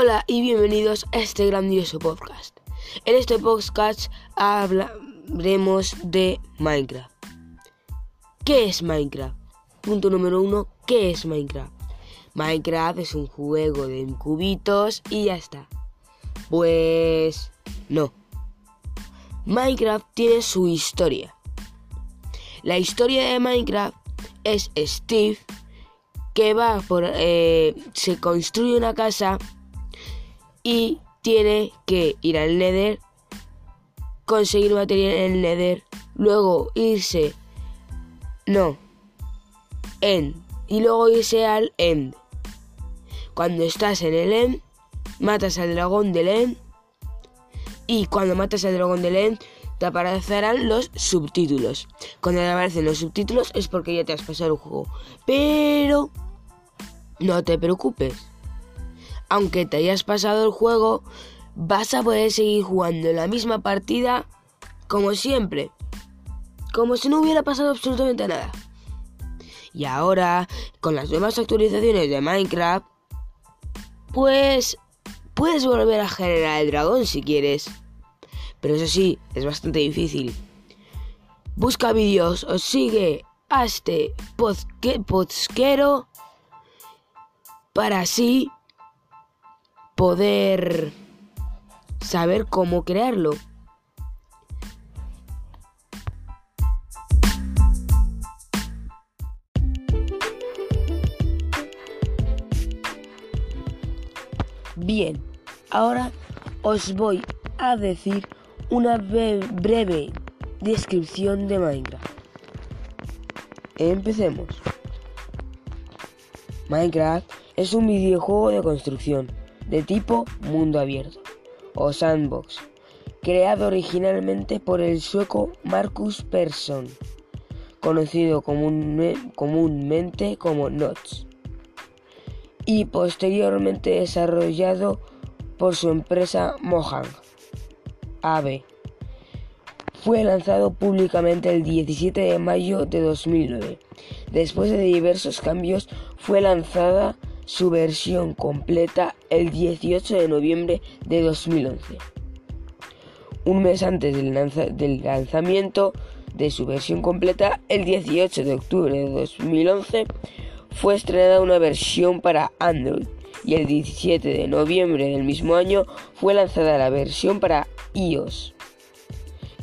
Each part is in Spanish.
Hola y bienvenidos a este grandioso podcast. En este podcast hablaremos de Minecraft. ¿Qué es Minecraft? Punto número uno, ¿qué es Minecraft? Minecraft es un juego de cubitos y ya está. Pues no. Minecraft tiene su historia. La historia de Minecraft es Steve que va por... Eh, se construye una casa y tiene que ir al Nether, conseguir material en el Nether, luego irse... No. End. Y luego irse al End. Cuando estás en el End, matas al dragón del End. Y cuando matas al dragón del End, te aparecerán los subtítulos. Cuando te aparecen los subtítulos es porque ya te has pasado el juego. Pero no te preocupes. Aunque te hayas pasado el juego, vas a poder seguir jugando la misma partida como siempre. Como si no hubiera pasado absolutamente nada. Y ahora, con las nuevas actualizaciones de Minecraft, pues puedes volver a generar el dragón si quieres. Pero eso sí, es bastante difícil. Busca vídeos o sigue a este podquero para así poder saber cómo crearlo. Bien, ahora os voy a decir una breve descripción de Minecraft. Empecemos. Minecraft es un videojuego de construcción de tipo mundo abierto o sandbox, creado originalmente por el sueco Marcus Persson, conocido comúnmente como Nots, y posteriormente desarrollado por su empresa Mojang AB. Fue lanzado públicamente el 17 de mayo de 2009. Después de diversos cambios, fue lanzada su versión completa el 18 de noviembre de 2011. Un mes antes del, lanzamiento de su versión completa, el 18 de octubre de 2011, fue estrenada una versión para Android y el 17 de noviembre del mismo año fue lanzada la versión para iOS.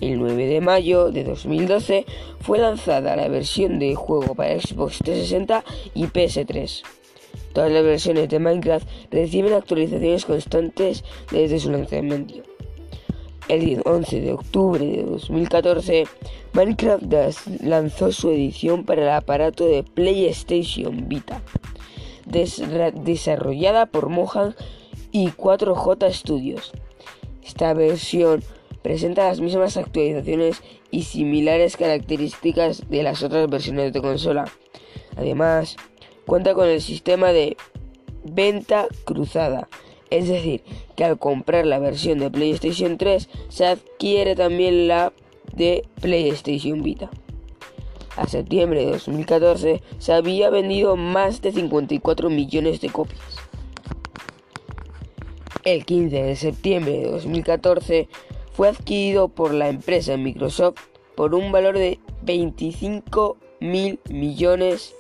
El 9 de mayo de 2012 fue lanzada la versión de juego para Xbox 360 y PS3. Todas las versiones de Minecraft reciben actualizaciones constantes desde su lanzamiento. El 11 de octubre de 2014, Minecraft lanzó su edición para el aparato de PlayStation Vita, desarrollada por Mojang y 4J Studios. Esta versión presenta las mismas actualizaciones y similares características de las otras versiones de consola. Además, cuenta con el sistema de venta cruzada, es decir, que al comprar la versión de PlayStation 3 se adquiere también la de PlayStation Vita. A septiembre de 2014 se había vendido más de 54 millones de copias. El 15 de septiembre de 2014 fue adquirido por la empresa Microsoft por un valor de 25 mil millones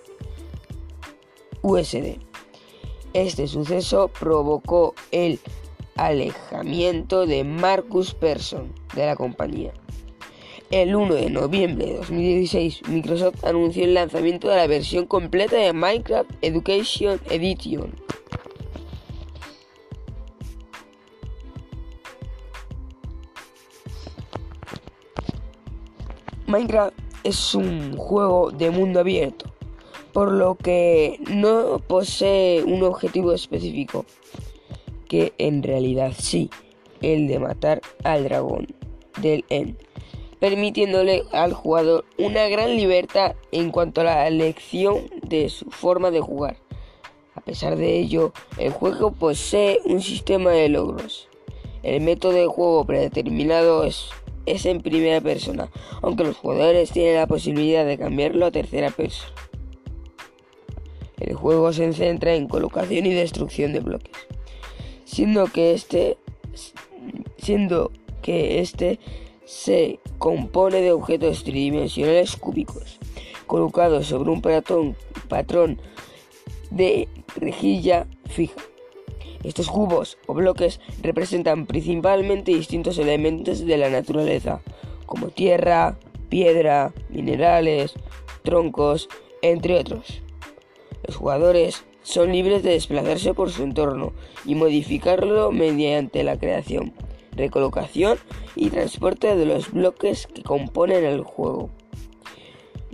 USD. Este suceso provocó el alejamiento de Marcus Persson de la compañía. El 1 de noviembre de 2016, Microsoft anunció el lanzamiento de la versión completa de Minecraft Education Edition. Minecraft es un juego de mundo abierto por lo que no posee un objetivo específico, que en realidad sí, el de matar al dragón del End, permitiéndole al jugador una gran libertad en cuanto a la elección de su forma de jugar. A pesar de ello, el juego posee un sistema de logros. El método de juego predeterminado es, es en primera persona, aunque los jugadores tienen la posibilidad de cambiarlo a tercera persona. El juego se centra en colocación y destrucción de bloques. siendo que este siendo que este se compone de objetos tridimensionales cúbicos colocados sobre un patrón, patrón de rejilla fija. Estos cubos o bloques representan principalmente distintos elementos de la naturaleza, como tierra, piedra, minerales, troncos, entre otros. Los jugadores son libres de desplazarse por su entorno y modificarlo mediante la creación, recolocación y transporte de los bloques que componen el juego,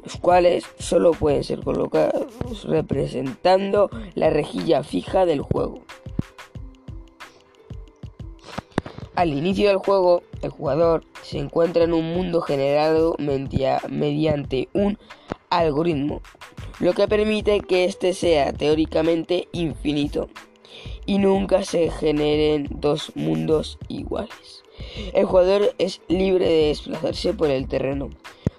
los cuales solo pueden ser colocados representando la rejilla fija del juego. Al inicio del juego, el jugador se encuentra en un mundo generado mediante un algoritmo, lo que permite que éste sea teóricamente infinito y nunca se generen dos mundos iguales. El jugador es libre de desplazarse por el terreno,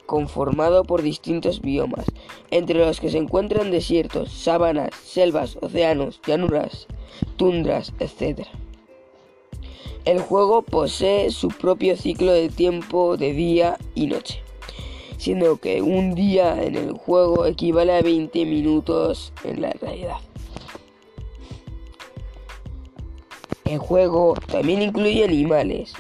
conformado por distintos biomas, entre los que se encuentran desiertos, sabanas, selvas, océanos, llanuras, tundras, etc. El juego posee su propio ciclo de tiempo de día y noche, siendo que un día en el juego equivale a 20 minutos en la realidad. El juego también incluye animales,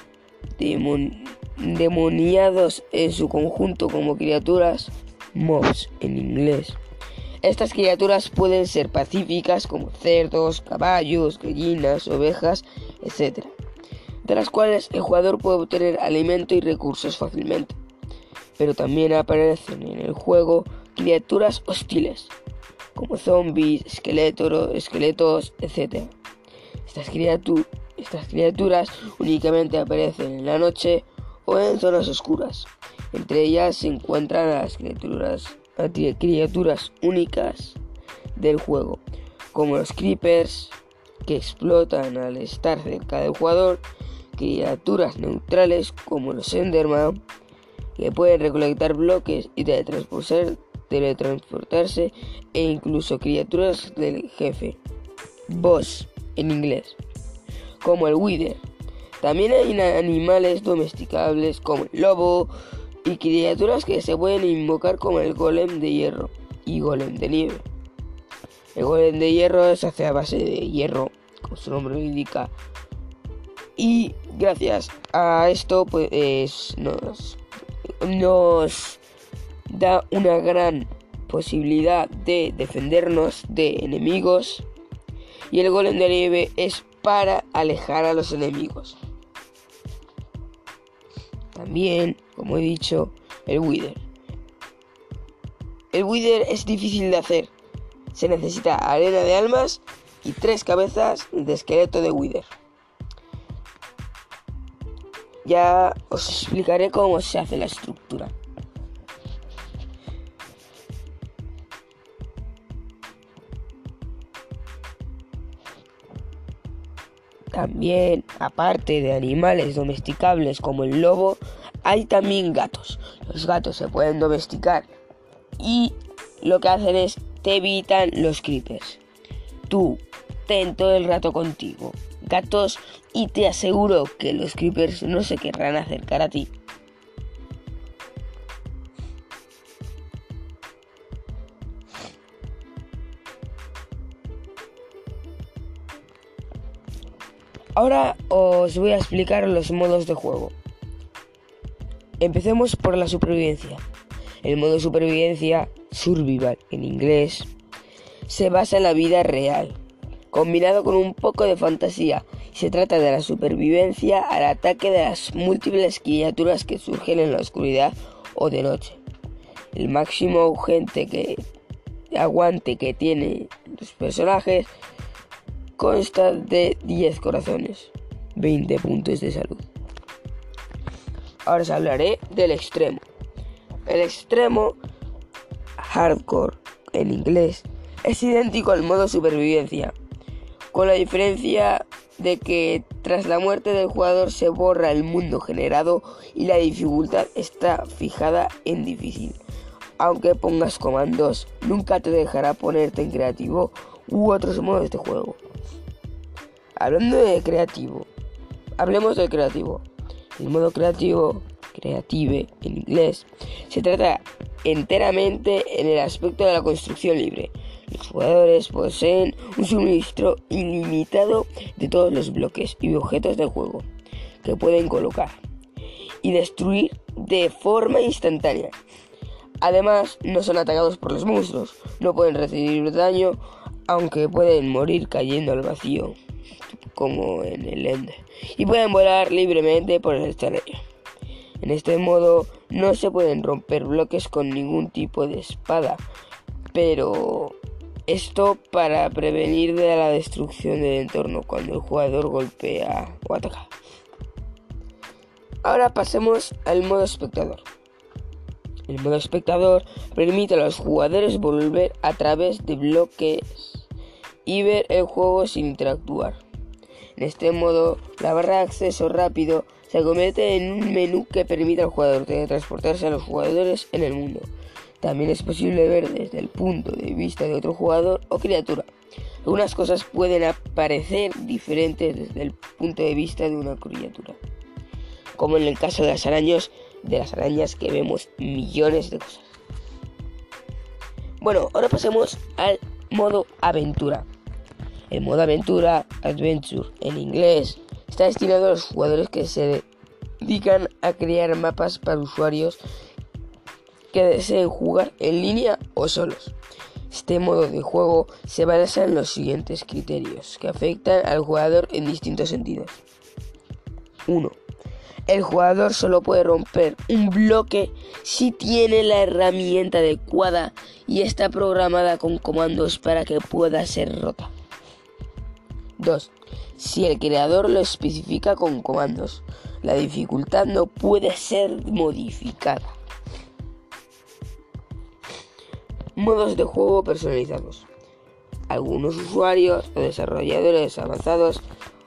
demoniados en su conjunto como criaturas mobs en inglés. Estas criaturas pueden ser pacíficas como cerdos, caballos, gallinas, ovejas, etc de las cuales el jugador puede obtener alimento y recursos fácilmente. Pero también aparecen en el juego criaturas hostiles, como zombies, esqueletos, etc. Estas, estas criaturas únicamente aparecen en la noche o en zonas oscuras. Entre ellas se encuentran las criaturas, criaturas únicas del juego, como los creepers, que explotan al estar cerca del jugador criaturas neutrales como los Enderman que pueden recolectar bloques y teletransportarse e incluso criaturas del jefe, boss en inglés, como el Wither. También hay animales domesticables como el lobo y criaturas que se pueden invocar como el golem de hierro y golem de nieve. El golem de hierro hace a base de hierro, como su nombre lo indica, y gracias a esto pues nos, nos da una gran posibilidad de defendernos de enemigos y el golem de nieve es para alejar a los enemigos. También, como he dicho, el Wither. El Wither es difícil de hacer. Se necesita arena de almas y tres cabezas de esqueleto de Wither. Ya os explicaré cómo se hace la estructura. También, aparte de animales domesticables como el lobo, hay también gatos. Los gatos se pueden domesticar y lo que hacen es te evitan los creepers. Tú ten todo el rato contigo y te aseguro que los creepers no se querrán acercar a ti. Ahora os voy a explicar los modos de juego. Empecemos por la supervivencia. El modo supervivencia, survival en inglés, se basa en la vida real, combinado con un poco de fantasía. Se trata de la supervivencia al ataque de las múltiples criaturas que surgen en la oscuridad o de noche. El máximo urgente que aguante que tienen los personajes consta de 10 corazones, 20 puntos de salud. Ahora os hablaré del extremo. El extremo hardcore en inglés es idéntico al modo supervivencia, con la diferencia de que tras la muerte del jugador se borra el mundo generado y la dificultad está fijada en difícil. Aunque pongas comandos, nunca te dejará ponerte en creativo u otros modos de juego. hablando de creativo, hablemos del creativo. El modo creativo, creative en inglés, se trata enteramente en el aspecto de la construcción libre. Los jugadores poseen un suministro ilimitado de todos los bloques y objetos del juego que pueden colocar y destruir de forma instantánea. Además, no son atacados por los monstruos, no pueden recibir daño, aunque pueden morir cayendo al vacío, como en el Ender, y pueden volar libremente por el escenario. En este modo no se pueden romper bloques con ningún tipo de espada, pero esto para prevenir la destrucción del entorno cuando el jugador golpea o ataca. Ahora pasemos al modo espectador. El modo espectador permite a los jugadores volver a través de bloques y ver el juego sin interactuar. En este modo, la barra de acceso rápido se convierte en un menú que permite al jugador transportarse a los jugadores en el mundo. También es posible ver desde el punto de vista de otro jugador o criatura. Algunas cosas pueden aparecer diferentes desde el punto de vista de una criatura como en el caso de las arañas, de las arañas que vemos millones de cosas. Bueno, ahora pasemos al modo aventura. El modo aventura, adventure en inglés, está destinado a los jugadores que se dedican a crear mapas para usuarios que deseen jugar en línea o solos. Este modo de juego se basa en los siguientes criterios que afectan al jugador en distintos sentidos. 1. El jugador solo puede romper un bloque si tiene la herramienta adecuada y está programada con comandos para que pueda ser rota. 2. Si el creador lo especifica con comandos, la dificultad no puede ser modificada. Modos de juego personalizados. Algunos usuarios o desarrolladores avanzados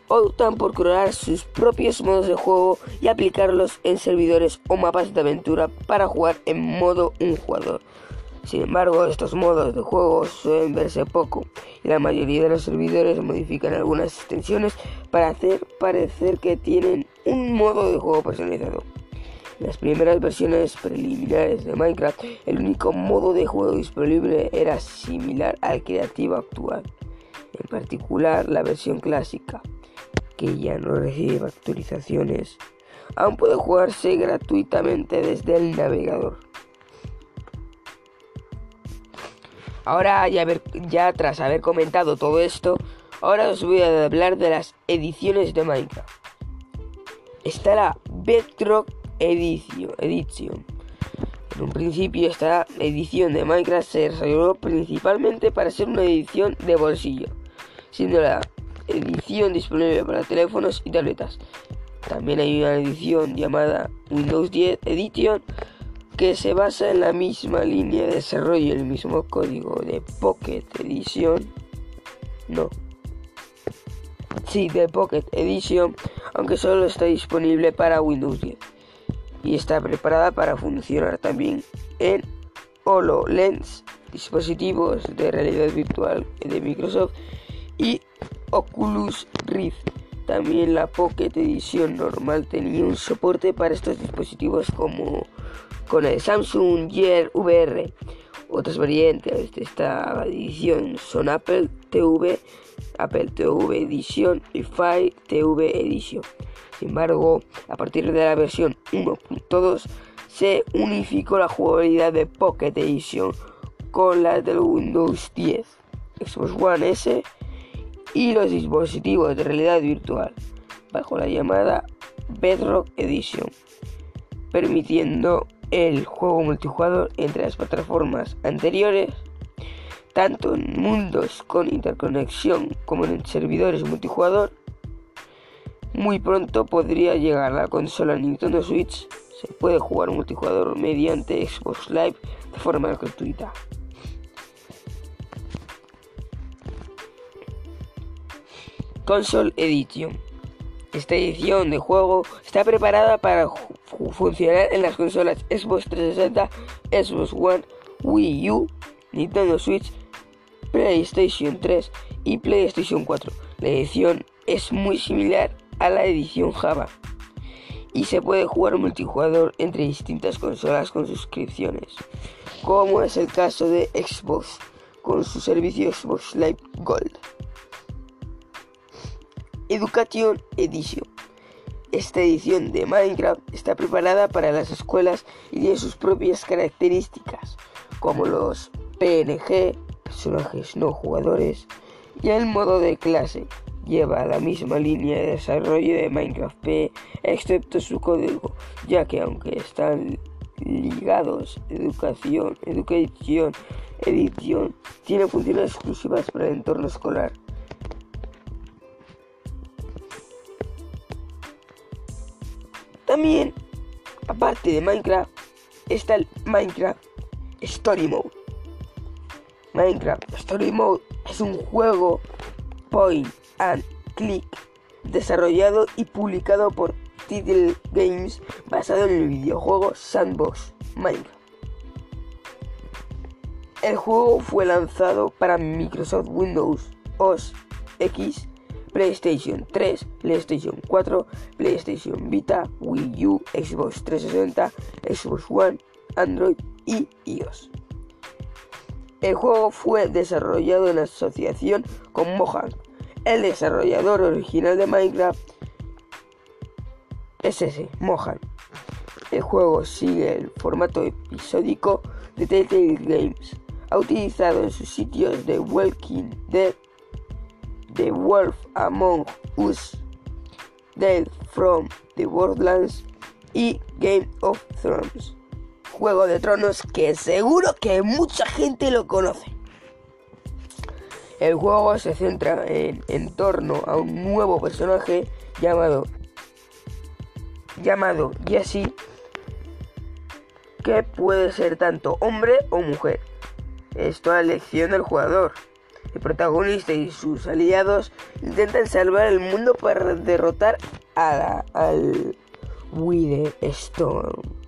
optan por crear sus propios modos de juego y aplicarlos en servidores o mapas de aventura para jugar en modo un jugador. Sin embargo, estos modos de juego suelen verse poco y la mayoría de los servidores modifican algunas extensiones para hacer parecer que tienen un modo de juego personalizado. Las primeras versiones preliminares de Minecraft, el único modo de juego disponible era similar al creativo actual, en particular la versión clásica que ya no recibe actualizaciones, aún puede jugarse gratuitamente desde el navegador. Ahora, ya, ya tras haber comentado todo esto, ahora os voy a hablar de las ediciones de Minecraft. Está la Bedrock Edition. En un principio esta edición de Minecraft se desarrolló principalmente para ser una edición de bolsillo, siendo la edición disponible para teléfonos y tabletas. También hay una edición llamada Windows 10 Edition que se basa en la misma línea de desarrollo el mismo código de Pocket Edition. No. Sí, de Pocket Edition, aunque solo está disponible para Windows 10 y está preparada para funcionar también en HoloLens, dispositivos de realidad virtual de Microsoft y Oculus Rift. También la Pocket edición normal tenía un soporte para estos dispositivos como con el Samsung Gear VR. Otras variantes de esta edición son Apple TV, Apple TV Edition y Fire TV Edition. Sin embargo, a partir de la versión 1.2 se unificó la jugabilidad de Pocket Edition con la del Windows 10, Xbox One S y los dispositivos de realidad virtual bajo la llamada Bedrock Edition, permitiendo el juego multijugador entre las plataformas anteriores, tanto en mundos con interconexión como en servidores multijugador. Muy pronto podría llegar la consola Nintendo Switch. Se puede jugar multijugador mediante Xbox Live de forma gratuita. Console Edition. Esta edición de juego está preparada para funcionar en las consolas Xbox 360, Xbox One, Wii U, Nintendo Switch, PlayStation 3 y PlayStation 4. La edición es muy similar a la edición Java y se puede jugar multijugador entre distintas consolas con suscripciones, como es el caso de Xbox con su servicio Xbox Live Gold. Education Edition. Esta edición de Minecraft está preparada para las escuelas y tiene sus propias características, como los PNG, personajes no jugadores, y el modo de clase, lleva la misma línea de desarrollo de Minecraft P, excepto su código, ya que aunque están ligados educación, educación, edición, tiene funciones exclusivas para el entorno escolar. También, aparte de Minecraft, está el Minecraft Story Mode. Minecraft Story Mode es un juego point and Click, desarrollado y publicado por Title Games basado en el videojuego Sandbox Minecraft. El juego fue lanzado para Microsoft Windows OS X, PlayStation 3, PlayStation 4, PlayStation Vita, Wii U, Xbox 360, Xbox One, Android y iOS. El juego fue desarrollado en asociación con Mojang, el desarrollador original de Minecraft es ese, Mohan. El juego sigue el formato episódico de Telltale Games. Ha utilizado en sus sitios The Walking Dead, The Wolf Among Us, Dead from the Borderlands y Game of Thrones. Juego de Tronos que seguro que mucha gente lo conoce. El juego se centra en, torno a un nuevo personaje llamado llamado Jesse que puede ser tanto hombre o mujer. Esto a elección del jugador. El protagonista y sus aliados intentan salvar el mundo para derrotar a al Wide Storm.